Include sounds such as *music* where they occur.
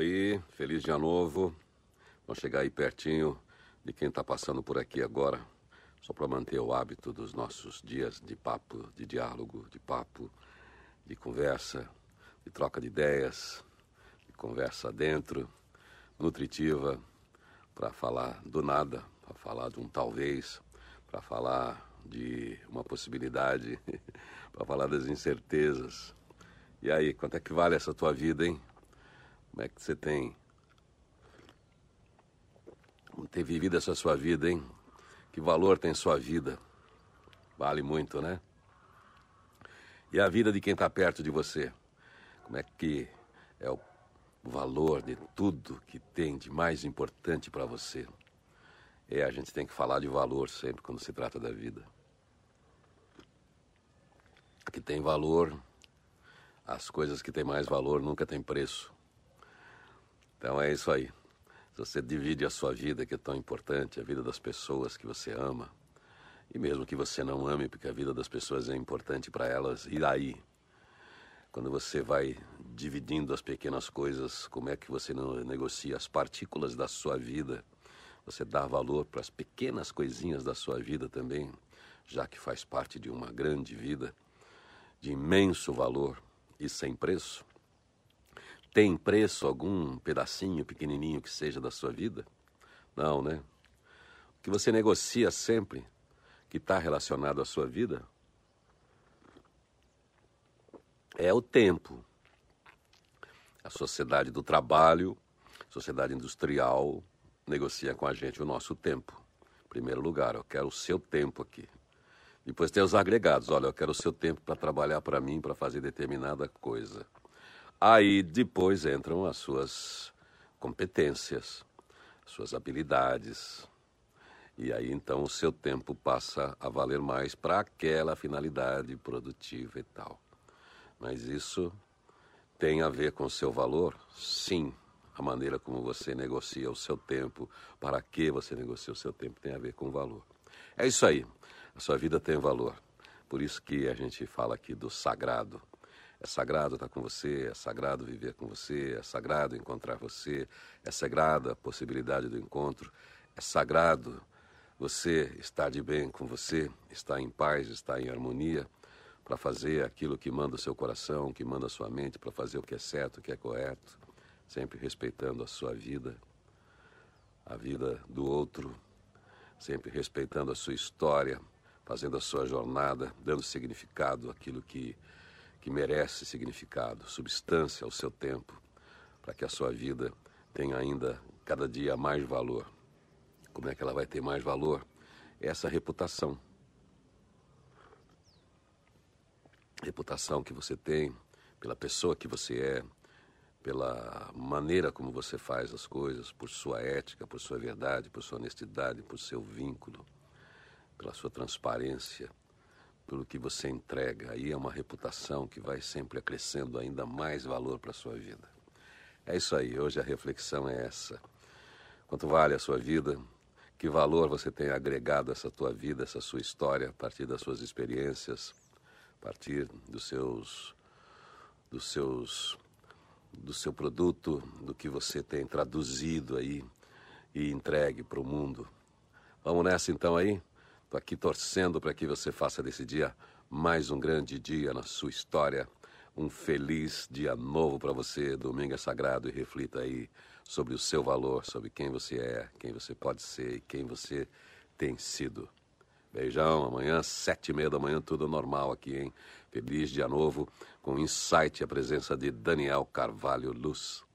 Oi, feliz dia novo. Vamos chegar aí pertinho de quem está passando por aqui agora, só para manter o hábito dos nossos dias de papo, de diálogo, de papo, de conversa, de troca de ideias, de conversa dentro, nutritiva, para falar do nada, para falar de um talvez, para falar de uma possibilidade, *laughs* para falar das incertezas. E aí, quanto é que vale essa tua vida, hein? Como é que você tem ter vivido essa sua vida, hein? Que valor tem sua vida? Vale muito, né? E a vida de quem está perto de você? Como é que é o valor de tudo que tem de mais importante para você? É, a gente tem que falar de valor sempre quando se trata da vida. Que tem valor, as coisas que têm mais valor nunca têm preço. Então é isso aí. Você divide a sua vida, que é tão importante, a vida das pessoas que você ama, e mesmo que você não ame, porque a vida das pessoas é importante para elas, e daí? Quando você vai dividindo as pequenas coisas, como é que você não negocia as partículas da sua vida? Você dá valor para as pequenas coisinhas da sua vida também, já que faz parte de uma grande vida de imenso valor e sem preço. Tem preço algum pedacinho pequenininho que seja da sua vida? Não, né? O que você negocia sempre, que está relacionado à sua vida, é o tempo. A sociedade do trabalho, sociedade industrial, negocia com a gente o nosso tempo. Em primeiro lugar, eu quero o seu tempo aqui. Depois tem os agregados. Olha, eu quero o seu tempo para trabalhar para mim, para fazer determinada coisa. Aí depois entram as suas competências, suas habilidades. E aí então o seu tempo passa a valer mais para aquela finalidade produtiva e tal. Mas isso tem a ver com o seu valor? Sim. A maneira como você negocia o seu tempo, para que você negocia o seu tempo, tem a ver com o valor. É isso aí. A sua vida tem valor. Por isso que a gente fala aqui do sagrado. É sagrado estar com você, é sagrado viver com você, é sagrado encontrar você, é sagrada a possibilidade do encontro, é sagrado você estar de bem com você, estar em paz, estar em harmonia, para fazer aquilo que manda o seu coração, que manda a sua mente, para fazer o que é certo, o que é correto, sempre respeitando a sua vida, a vida do outro, sempre respeitando a sua história, fazendo a sua jornada, dando significado àquilo que que merece significado, substância ao seu tempo, para que a sua vida tenha ainda cada dia mais valor. Como é que ela vai ter mais valor? Essa reputação. Reputação que você tem pela pessoa que você é, pela maneira como você faz as coisas, por sua ética, por sua verdade, por sua honestidade, por seu vínculo, pela sua transparência pelo que você entrega. Aí é uma reputação que vai sempre acrescendo ainda mais valor para a sua vida. É isso aí, hoje a reflexão é essa. Quanto vale a sua vida? Que valor você tem agregado a essa tua vida, essa sua história, a partir das suas experiências, a partir dos seus dos seus do seu produto, do que você tem traduzido aí e entregue para o mundo. Vamos nessa então aí? Estou aqui torcendo para que você faça desse dia mais um grande dia na sua história. Um feliz dia novo para você. Domingo é sagrado e reflita aí sobre o seu valor, sobre quem você é, quem você pode ser e quem você tem sido. Beijão, amanhã, sete e meia da manhã, tudo normal aqui, hein? Feliz dia novo, com insight a presença de Daniel Carvalho Luz.